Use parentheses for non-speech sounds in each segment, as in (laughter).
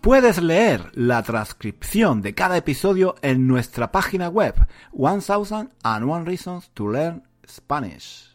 Puedes leer la transcripción de cada episodio en nuestra página web 1001 Reasons to Learn Spanish.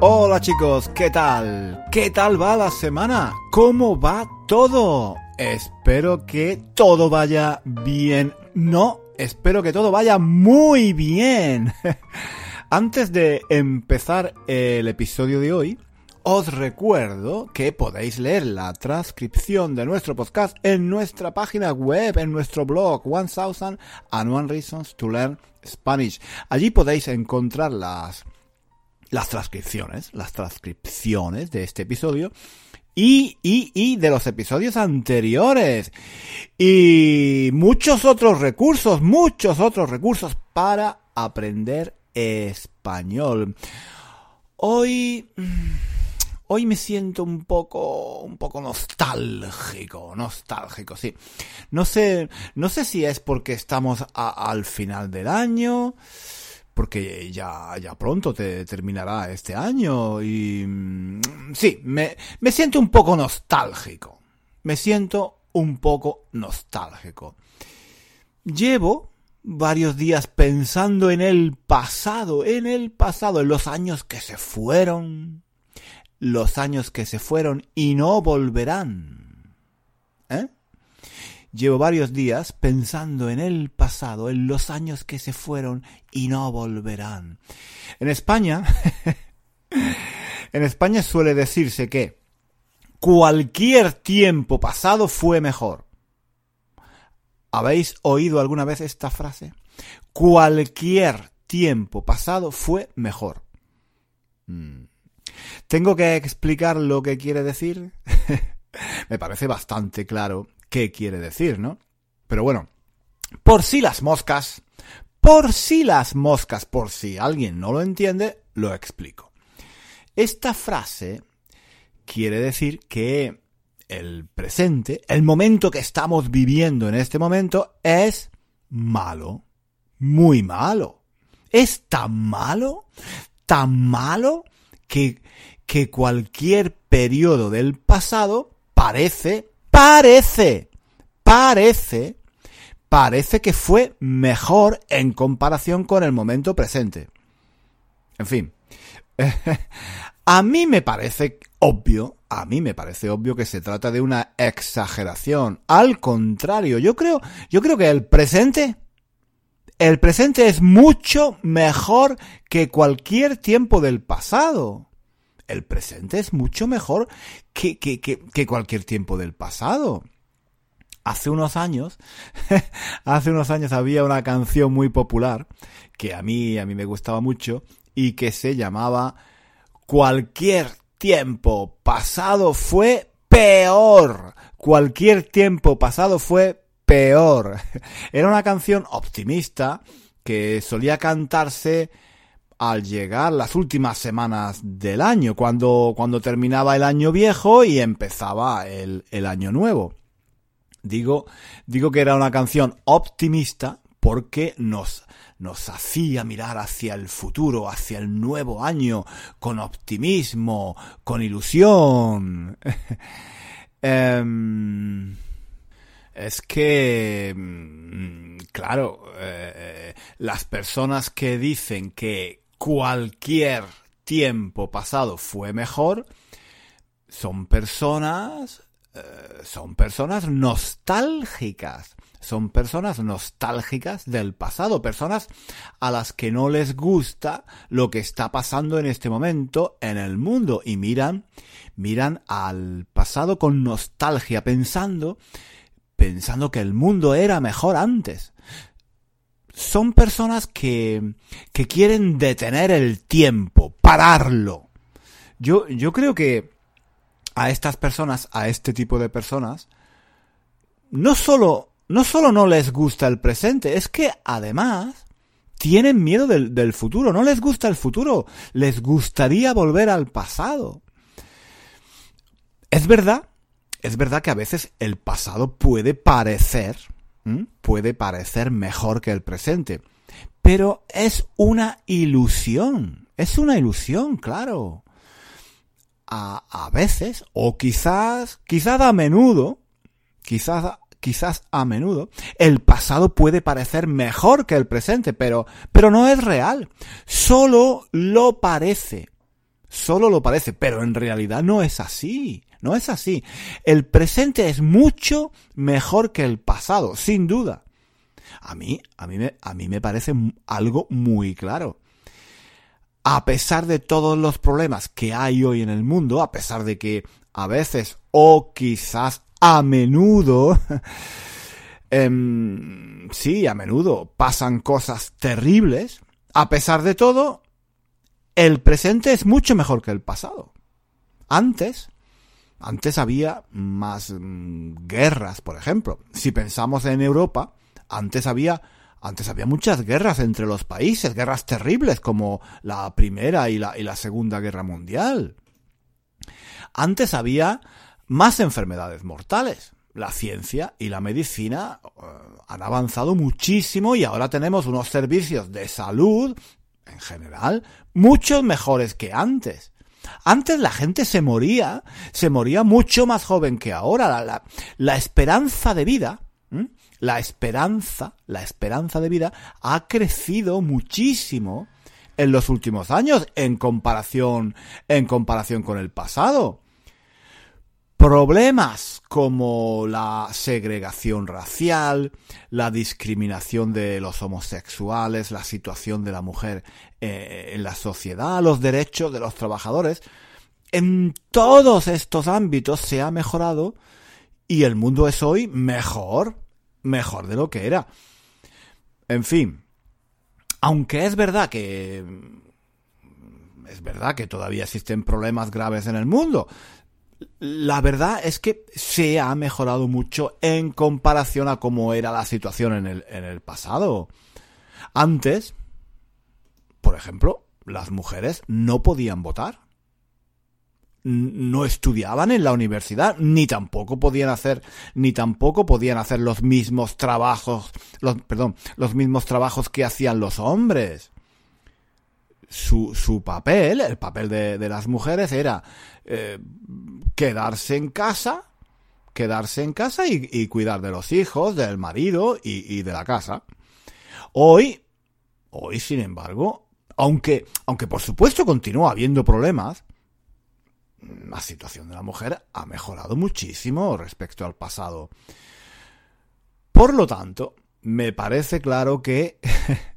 Hola chicos, ¿qué tal? ¿Qué tal va la semana? ¿Cómo va todo? Espero que todo vaya bien. No, espero que todo vaya muy bien. (laughs) Antes de empezar el episodio de hoy, os recuerdo que podéis leer la transcripción de nuestro podcast en nuestra página web, en nuestro blog 1000 and One Reasons to Learn Spanish. Allí podéis encontrar las, las transcripciones, las transcripciones de este episodio y, y, y de los episodios anteriores. Y muchos otros recursos, muchos otros recursos para aprender español. Hoy... Hoy me siento un poco, un poco nostálgico, nostálgico, sí. No sé, no sé si es porque estamos al final del año, porque ya, ya pronto te terminará este año y mm, sí, me, me siento un poco nostálgico. Me siento un poco nostálgico. Llevo varios días pensando en el pasado, en el pasado, en los años que se fueron, los años que se fueron y no volverán. Llevo varios días pensando en el pasado, en los años que se fueron y no volverán. En España, (laughs) en España suele decirse que cualquier tiempo pasado fue mejor. ¿Habéis oído alguna vez esta frase? Cualquier tiempo pasado fue mejor. Mm. ¿Tengo que explicar lo que quiere decir? (laughs) Me parece bastante claro qué quiere decir, ¿no? Pero bueno, por si las moscas, por si las moscas, por si alguien no lo entiende, lo explico. Esta frase quiere decir que el presente, el momento que estamos viviendo en este momento, es malo, muy malo. Es tan malo, tan malo, que que cualquier periodo del pasado parece, parece, parece, parece que fue mejor en comparación con el momento presente. En fin, (laughs) a mí me parece obvio, a mí me parece obvio que se trata de una exageración. Al contrario, yo creo, yo creo que el presente, el presente es mucho mejor que cualquier tiempo del pasado el presente es mucho mejor que, que, que, cualquier tiempo del pasado. Hace unos años, (laughs) hace unos años había una canción muy popular que a mí, a mí me gustaba mucho y que se llamaba Cualquier tiempo pasado fue peor. Cualquier tiempo pasado fue peor. (laughs) Era una canción optimista que solía cantarse al llegar las últimas semanas del año, cuando, cuando terminaba el año viejo y empezaba el, el año nuevo. Digo, digo que era una canción optimista porque nos, nos hacía mirar hacia el futuro, hacia el nuevo año, con optimismo, con ilusión. (laughs) Em, es que, mm, claro, eh, las personas que dicen que, cualquier tiempo pasado fue mejor, son personas, eh, son personas nostálgicas. Son personas nostálgicas del pasado, personas a las que no les gusta lo que está pasando en este momento en el mundo y miran, miran al pasado con nostalgia, pensando, pensando que el mundo era mejor antes son personas que, que quieren detener el tiempo, pararlo. Yo, yo creo que a estas personas, a este tipo de personas, no solo, no solo no les gusta el presente, es que además tienen miedo del, del futuro, no les gusta el futuro, les gustaría volver al pasado. Es verdad, es verdad que a veces el pasado puede parecer, puede parecer mejor que el presente, pero es una ilusión, es una ilusión, claro. A, a veces, o quizás, quizás a menudo, quizás quizás a menudo, el pasado puede parecer mejor que el presente, pero, pero no es real. Solo lo parece. Solo lo parece, pero en realidad no es así. No es así. El presente es mucho mejor que el pasado, sin duda. A mí, a mí me, a mí me parece algo muy claro. A pesar de todos los problemas que hay hoy en el mundo, a pesar de que a veces o quizás a menudo, (laughs) eh, sí, a menudo pasan cosas terribles, a pesar de todo, el presente es mucho mejor que el pasado. Antes, antes había más mm, guerras, por ejemplo. Si pensamos en Europa, antes había antes había muchas guerras entre los países, guerras terribles como la Primera y la, y la Segunda Guerra Mundial. Antes había más enfermedades mortales. La ciencia y la medicina uh, han avanzado muchísimo y ahora tenemos unos servicios de salud, en general, mucho mejores que antes. Antes la gente se moría, se moría mucho más joven que ahora. La, la, esperanza de vida, la esperanza, la esperanza de vida ha crecido muchísimo en los últimos años en comparación, en comparación con el pasado. Problemas como la segregación racial, la discriminación de los homosexuales, la situación de la mujer eh, en la sociedad, los derechos de los trabajadores, en todos estos ámbitos se ha mejorado y el mundo es hoy mejor, mejor de lo que era. En fin, aunque es verdad que es verdad que todavía existen problemas graves en el mundo, la verdad es que se ha mejorado mucho en comparación a cómo era la situación en el, en el pasado. Antes, por ejemplo, las mujeres no podían votar. No estudiaban en la universidad, ni tampoco podían hacer, ni tampoco podían hacer los mismos trabajos, los, perdón, los mismos trabajos que hacían los hombres su, su papel, el papel de, de las mujeres era eh, quedarse en casa, quedarse en casa y, y, cuidar de los hijos, del marido y, y, de la casa. Hoy, hoy, sin embargo, aunque, aunque por supuesto continúa habiendo problemas, la situación de la mujer ha mejorado muchísimo respecto al pasado. Por lo tanto, me parece claro que (laughs)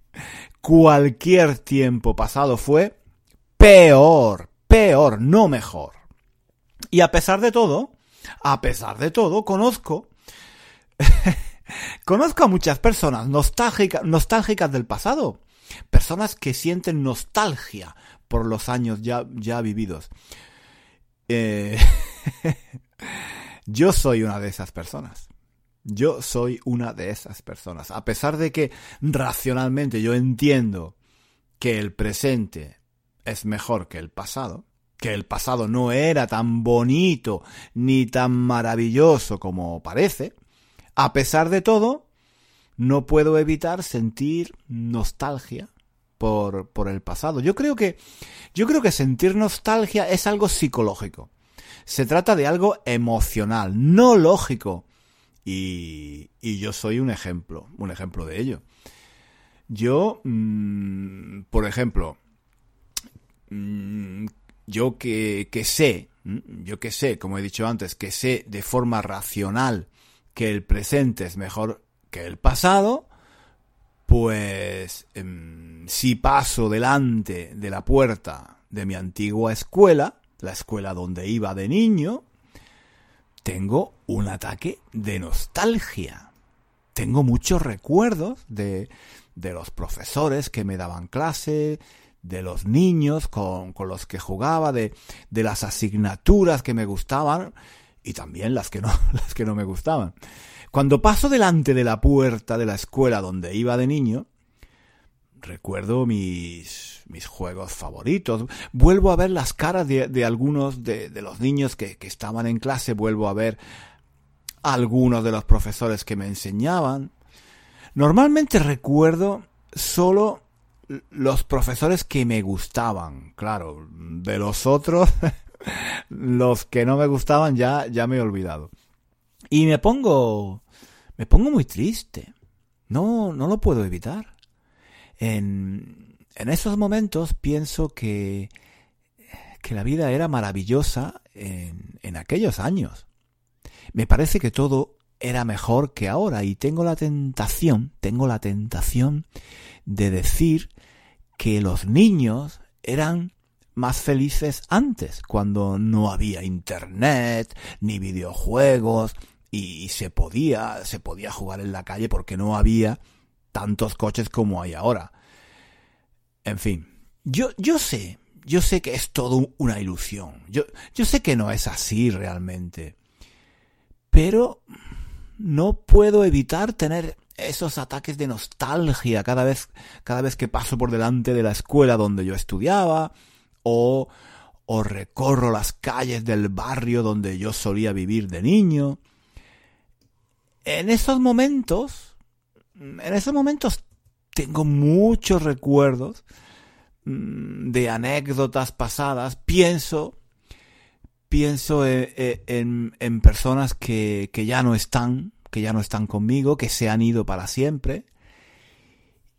cualquier tiempo pasado fue peor, peor, no mejor. Y a pesar de todo, a pesar de todo, conozco, (laughs) conozco a muchas personas nostálgicas, nostálgicas del pasado. Personas que sienten nostalgia por los años ya, ya vividos. Eh, (laughs) yo soy una de esas personas. Yo soy una de esas personas. A pesar de que racionalmente yo entiendo que el presente es mejor que el pasado, que el pasado no era tan bonito ni tan maravilloso como parece, a pesar de todo, no puedo evitar sentir nostalgia por, por el pasado. Yo creo que, yo creo que sentir nostalgia es algo psicológico. Se trata de algo emocional, no lógico. Y, y yo soy un ejemplo, un ejemplo de ello. Yo, mmm, por ejemplo, mmm, yo que, que sé, yo que sé, como he dicho antes, que sé de forma racional que el presente es mejor que el pasado, pues eh, si paso delante de la puerta de mi antigua escuela, la escuela donde iba de niño, tengo un ataque de nostalgia. tengo muchos recuerdos de, de los profesores que me daban clase, de los niños con, con los que jugaba, de, de las asignaturas que me gustaban y también las que no, (laughs) las que no me gustaban. Cuando paso delante de la puerta de la escuela donde iba de niño, recuerdo mis, mis juegos favoritos. Vuelvo a ver las caras de, de algunos de, de, los niños que, que estaban en clase, vuelvo a ver algunos de los profesores que me enseñaban. Normalmente recuerdo solo los profesores que me gustaban, claro, de los otros, (laughs) los que no me gustaban ya, ya me he olvidado. Y me pongo, me pongo muy triste. No, no lo puedo evitar. En, esos momentos pienso que, que la vida era maravillosa en, en aquellos años. Me parece que todo era mejor que ahora y tengo la tentación, tengo la tentación de decir que los niños eran más felices antes, cuando no había internet, ni videojuegos, y se podía, se podía jugar en la calle porque no había tantos coches como hay ahora. En fin, yo, yo sé, yo sé que es todo una ilusión. Yo, yo sé que no es así realmente. Pero no puedo evitar tener esos ataques de nostalgia cada vez, cada vez que paso por delante de la escuela donde yo estudiaba, o, o recorro las calles del barrio donde yo solía vivir de niño. En esos momentos, en esos momentos tengo muchos recuerdos mm, de anécdotas pasadas. Pienso, pienso en, en, en personas que, que ya no están, que ya no están conmigo, que se han ido para siempre.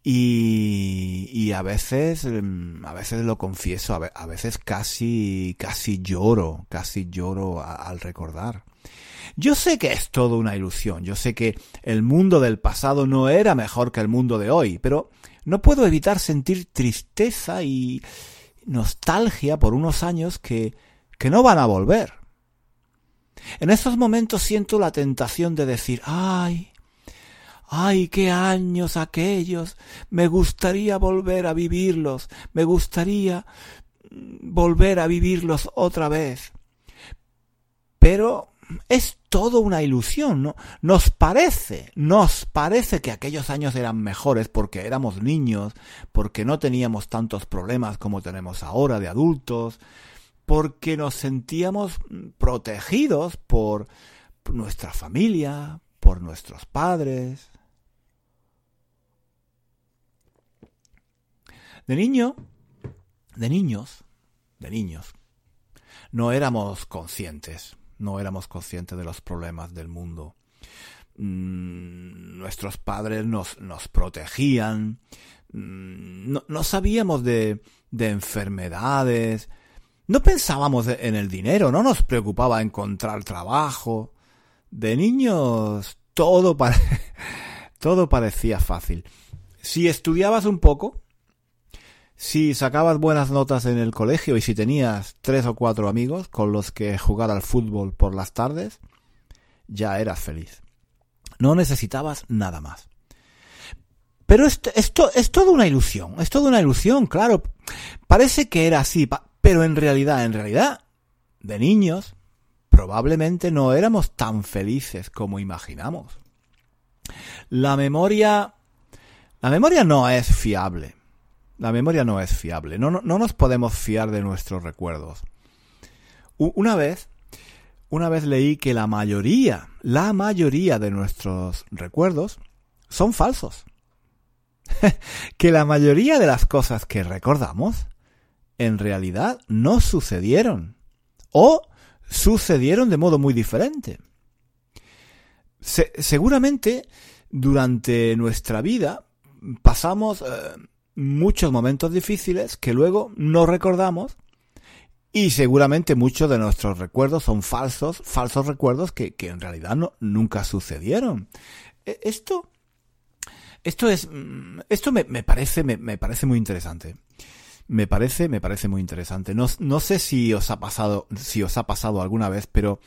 Y, y a veces, mm, a veces lo confieso, a veces casi, casi lloro, casi lloro al recordar. Yo sé que es todo una ilusión, yo sé que el mundo del pasado no era mejor que el mundo de hoy, pero no puedo evitar sentir tristeza y nostalgia por unos años que, que no van a volver. En esos momentos siento la tentación de decir, ay, ay, qué años aquellos, me gustaría volver a vivirlos, me gustaría volver a vivirlos otra vez. Pero es todo una ilusión, ¿no? Nos parece, nos parece que aquellos años eran mejores porque éramos niños, porque no teníamos tantos problemas como tenemos ahora de adultos, porque nos sentíamos protegidos por nuestra familia, por nuestros padres. De niño, de niños, de niños, no éramos conscientes, no éramos conscientes de los problemas del mundo. Mm, nuestros padres nos, nos protegían, mm, no, no sabíamos de, de enfermedades, no pensábamos en el dinero, no nos preocupaba encontrar trabajo. De niños todo, (laughs) todo parecía fácil. Si estudiabas un poco, si sacabas buenas notas en el colegio y si tenías tres o cuatro amigos con los que jugar al fútbol por las tardes, ya eras feliz. No necesitabas nada más. Pero esto, esto es toda una ilusión, es toda una ilusión, claro. Parece que era así, pero en realidad, en realidad, de niños, probablemente no éramos tan felices como imaginamos. La memoria... La memoria no es fiable. La memoria no es fiable. No, no, no nos podemos fiar de nuestros recuerdos. Una vez, una vez leí que la mayoría, la mayoría de nuestros recuerdos son falsos. (laughs) que la mayoría de las cosas que recordamos en realidad no sucedieron. O sucedieron de modo muy diferente. Se, seguramente durante nuestra vida pasamos eh, muchos momentos difíciles que luego no recordamos y seguramente muchos de nuestros recuerdos son falsos, falsos recuerdos que, que en realidad no, nunca sucedieron. E, esto, esto es, mm, esto me, me parece, me, me parece muy interesante me parece, me parece muy interesante. No, no sé si os ha pasado, si os ha pasado alguna vez, pero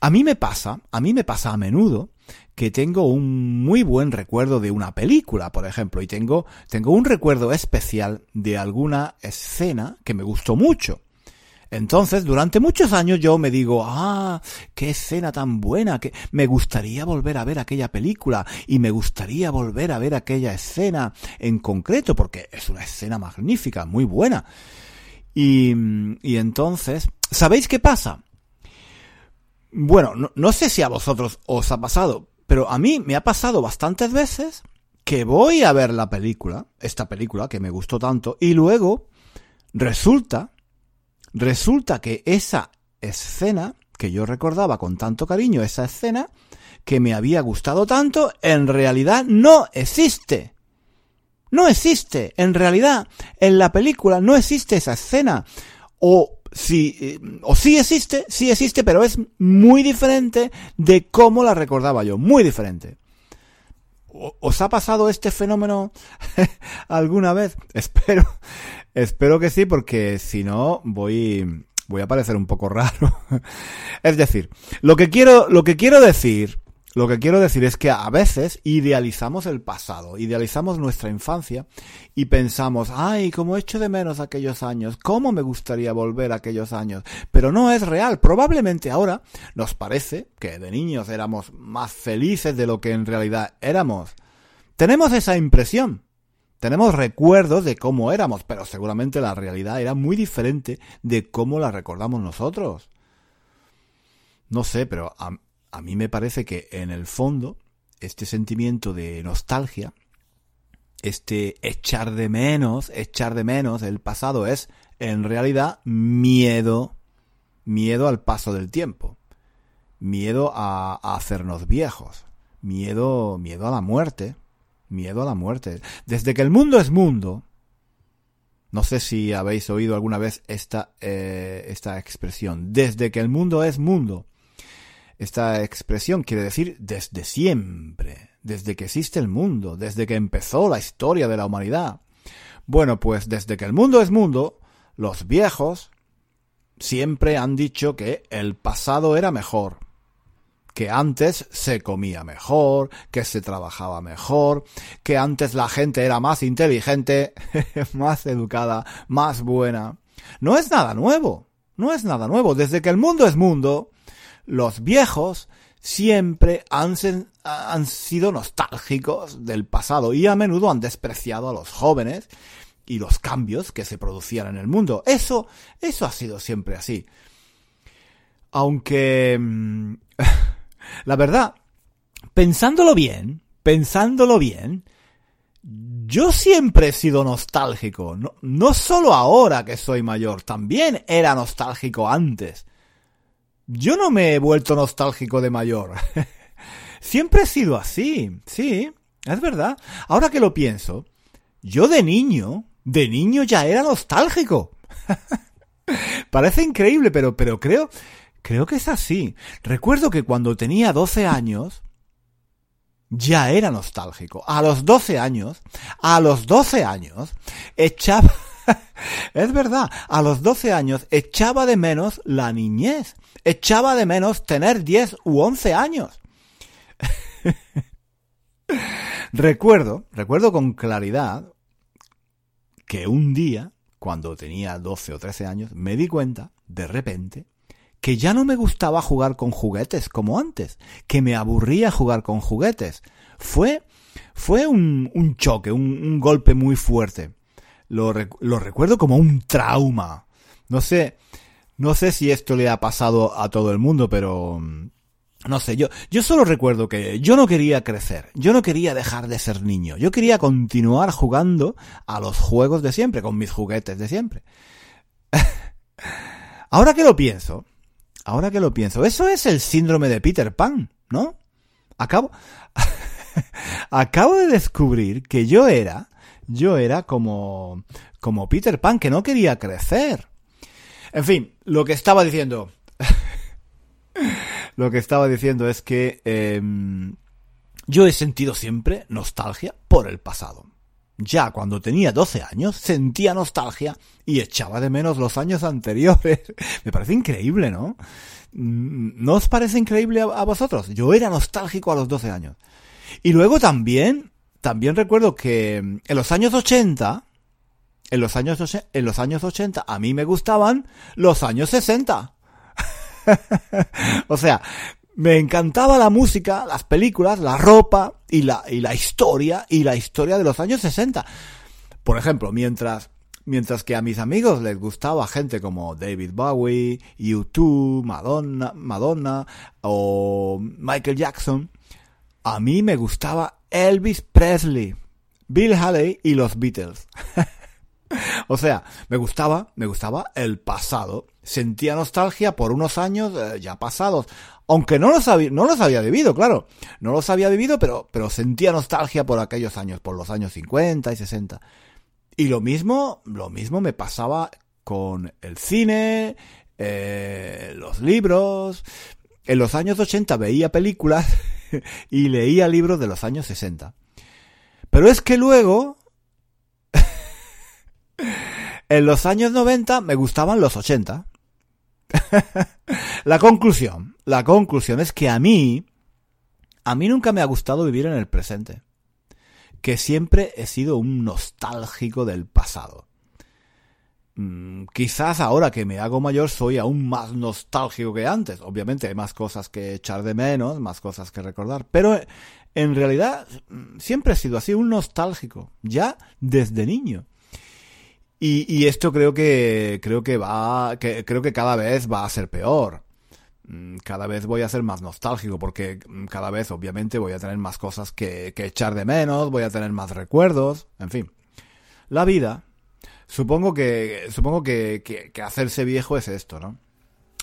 a mí me pasa, a mí me pasa a menudo que tengo un muy buen recuerdo de una película, por ejemplo, y tengo, tengo un recuerdo especial de alguna escena que me gustó mucho. Entonces, durante muchos años yo me digo, ah, qué escena tan buena, que me gustaría volver a ver aquella película y me gustaría volver a ver aquella escena en concreto, porque es una escena magnífica, muy buena. Y, y entonces, ¿sabéis qué pasa? Bueno, no, no sé si a vosotros os ha pasado, pero a mí me ha pasado bastantes veces que voy a ver la película, esta película que me gustó tanto, y luego resulta Resulta que esa escena, que yo recordaba con tanto cariño, esa escena, que me había gustado tanto, en realidad no existe. No existe. En realidad, en la película no existe esa escena. O si, eh, o sí existe, sí existe, pero es muy diferente de cómo la recordaba yo. Muy diferente. ¿Os ha pasado este fenómeno (laughs) alguna vez? (laughs) Espero, espero que sí, porque si no voy, voy a parecer un poco raro. (laughs) es decir, lo que quiero, lo que quiero decir lo que quiero decir es que a veces idealizamos el pasado, idealizamos nuestra infancia y pensamos, ay, cómo echo de menos aquellos años, cómo me gustaría volver a aquellos años. Pero no es real. Probablemente ahora nos parece que de niños éramos más felices de lo que en realidad éramos. Tenemos esa impresión. Tenemos recuerdos de cómo éramos, pero seguramente la realidad era muy diferente de cómo la recordamos nosotros. No sé, pero a mí me parece que en el fondo este sentimiento de nostalgia, este echar de menos, echar de menos el pasado es en realidad miedo, miedo al paso del tiempo, miedo a, hacernos viejos, miedo, miedo a la muerte, miedo a la muerte. Desde que el mundo es mundo, no sé si habéis oído alguna vez esta, eh, esta expresión, desde que el mundo es mundo, esta expresión quiere decir desde siempre, desde que existe el mundo, desde que empezó la historia de la humanidad. Bueno, pues desde que el mundo es mundo, los viejos siempre han dicho que el pasado era mejor, que antes se comía mejor, que se trabajaba mejor, que antes la gente era más inteligente, (laughs) más educada, más buena. No es nada nuevo, no es nada nuevo. Desde que el mundo es mundo, los viejos siempre han, han, sido nostálgicos del pasado y a menudo han despreciado a los jóvenes y los cambios que se producían en el mundo. Eso, eso ha sido siempre así. Aunque, mm, (laughs) la verdad, pensándolo bien, pensándolo bien, yo siempre he sido nostálgico. No, no solo ahora que soy mayor, también era nostálgico antes. Yo no me he vuelto nostálgico de mayor. (laughs) Siempre he sido así, sí, es verdad. Ahora que lo pienso, yo de niño, de niño ya era nostálgico. (laughs) Parece increíble, pero, pero creo, creo que es así. Recuerdo que cuando tenía 12 años, ya era nostálgico. A los 12 años, a los 12 años, echaba, es verdad, a los 12 años echaba de menos la niñez echaba de menos tener 10 u 11 años. (laughs) recuerdo, recuerdo con claridad que un día, cuando tenía 12 o 13 años, me di cuenta, de repente, que ya no me gustaba jugar con juguetes como antes, que me aburría jugar con juguetes. Fue, fue un, choque, un, golpe muy fuerte. Lo, lo recuerdo como un trauma. No sé, no sé si esto le ha pasado a todo el mundo, pero mm, no sé, yo, yo solo recuerdo que yo no quería crecer, yo no quería dejar de ser niño, yo quería continuar jugando a los juegos de siempre, con mis juguetes de siempre. (laughs) ahora que lo pienso, ahora que lo pienso, eso es el síndrome de Peter Pan, ¿no? Acabo, (laughs) acabo de descubrir que yo era, yo era como, como Peter Pan, que no quería crecer. En fin, lo que estaba diciendo. (laughs) lo que estaba diciendo es que em, yo he sentido siempre nostalgia por el pasado. Ya cuando tenía 12 años sentía nostalgia y echaba de menos los años anteriores. (laughs) Me parece increíble, ¿no? ¿No os parece increíble a, vosotros? Yo era nostálgico a los 12 años. Y luego también, también recuerdo que en los años 80, en los años, en los años 80 a mí me gustaban los años 60. (laughs) o sea, me encantaba la música, las películas, la ropa y la, y la historia y la historia de los años 60. Por ejemplo, mientras Mientras que a mis amigos les gustaba gente como David Bowie, U2, Madonna, Madonna o Michael Jackson, a mí me gustaba Elvis Presley, Bill Haley y los Beatles. (laughs) o sea, me gustaba, me gustaba el pasado. Sentía nostalgia por unos años eh, ya pasados. Aunque no los, había, vivido, claro. No los había vivido, pero, pero sentía nostalgia por aquellos años, por los años 50 y 60. Y lo mismo, lo mismo me pasaba con el cine, eh, los libros. En los años 80 veía películas (laughs) (laughs) y leía libros de los años 60. Pero es que luego, (laughs) en los años 90 me gustaban los 80. (laughs) la conclusión, la conclusión es que a mí, a mí nunca me ha gustado vivir en el presente que siempre he sido un nostálgico del pasado. Mm, quizás ahora que me hago mayor soy aún más nostálgico que antes. Obviamente hay más cosas que echar de menos, más cosas que recordar. Pero en realidad mm, siempre he sido así, un nostálgico, ya desde niño. Y, esto creo que creo que va, que creo que cada vez va a ser peor. Mm, cada vez voy a ser más nostálgico porque cada vez obviamente voy a tener más cosas que, echar de menos, voy a tener más recuerdos, en fin. La vida, supongo que, supongo que, que, hacerse viejo es esto, ¿no?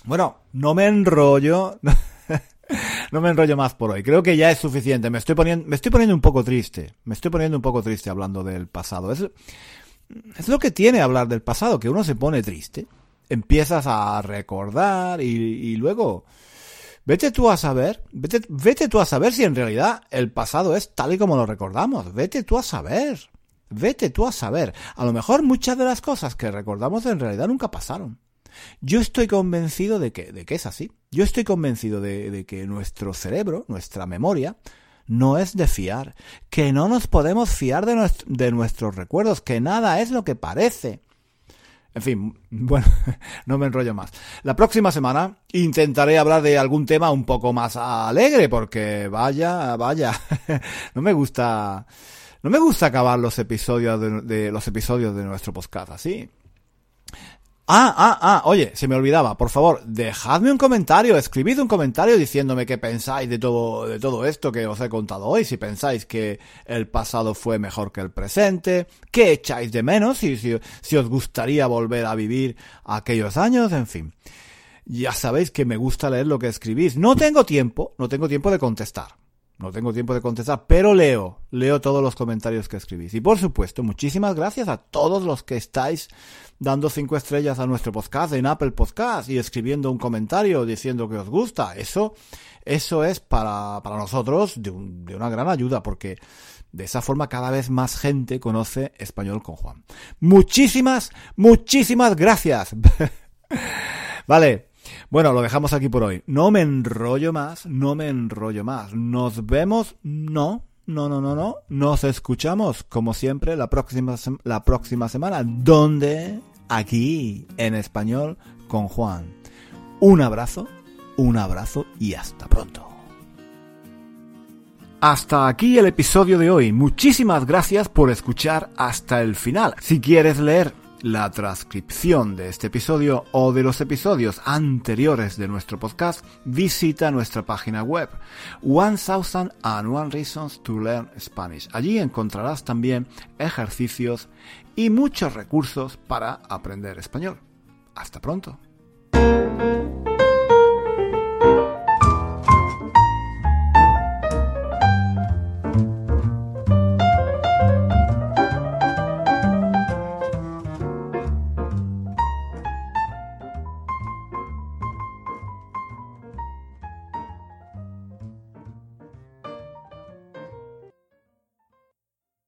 Bueno, no me enrollo, (laughs) no me enrollo más por hoy. Creo que ya es suficiente. Me estoy poniendo, me estoy poniendo un poco triste. Me estoy poniendo un poco triste hablando del pasado. Es, es lo que tiene hablar del pasado, que uno se pone triste empiezas a recordar y, luego vete tú a saber, vete, vete tú a saber si en realidad el pasado es tal y como lo recordamos, vete tú a saber, vete tú a saber. A lo mejor muchas de las cosas que recordamos en realidad nunca pasaron. Yo estoy convencido de que, es así. Yo estoy convencido de, de que nuestro cerebro, nuestra memoria, no es de fiar, que no nos podemos fiar de, de nuestros recuerdos, que nada es lo que parece. En fin, (laughs) bueno, no me enrollo más. La próxima semana intentaré hablar de algún tema un poco más alegre, porque vaya, vaya, (laughs) no me gusta, no me gusta acabar los episodios de, los episodios de nuestro podcast así. Ah, ah, ah, oye, se me olvidaba, por favor, dejadme un comentario, escribid un comentario diciéndome qué pensáis de todo, de todo esto que os he contado hoy, si pensáis que el pasado fue mejor que el presente, qué echáis de menos, y si, si os gustaría volver a vivir aquellos años, en fin. Ya sabéis que me gusta leer lo que escribís. No tengo tiempo, no tengo tiempo de contestar. No tengo tiempo de contestar, pero leo, leo todos los comentarios que escribís. Y por supuesto, muchísimas gracias a todos los que estáis dando cinco estrellas a nuestro podcast en Apple Podcast y escribiendo un comentario diciendo que os gusta. Eso, eso es para, para nosotros de, de una gran ayuda porque de esa forma cada vez más gente conoce español con Juan. Muchísimas, muchísimas gracias. (laughs) vale. Bueno, lo dejamos aquí por hoy. No me enrollo más, no me enrollo más. Nos vemos, no, no, no, no, no. Nos escuchamos, como siempre, la próxima, la próxima semana. ¿Dónde? Aquí, en español, con Juan. Un abrazo, un abrazo y hasta pronto. Hasta aquí el episodio de hoy. Muchísimas gracias por escuchar hasta el final. Si quieres leer la transcripción de este episodio o de los episodios anteriores de nuestro podcast, visita nuestra página web One Thousand and One Reasons to Learn Spanish. Allí encontrarás también ejercicios y muchos recursos para aprender español. Hasta pronto.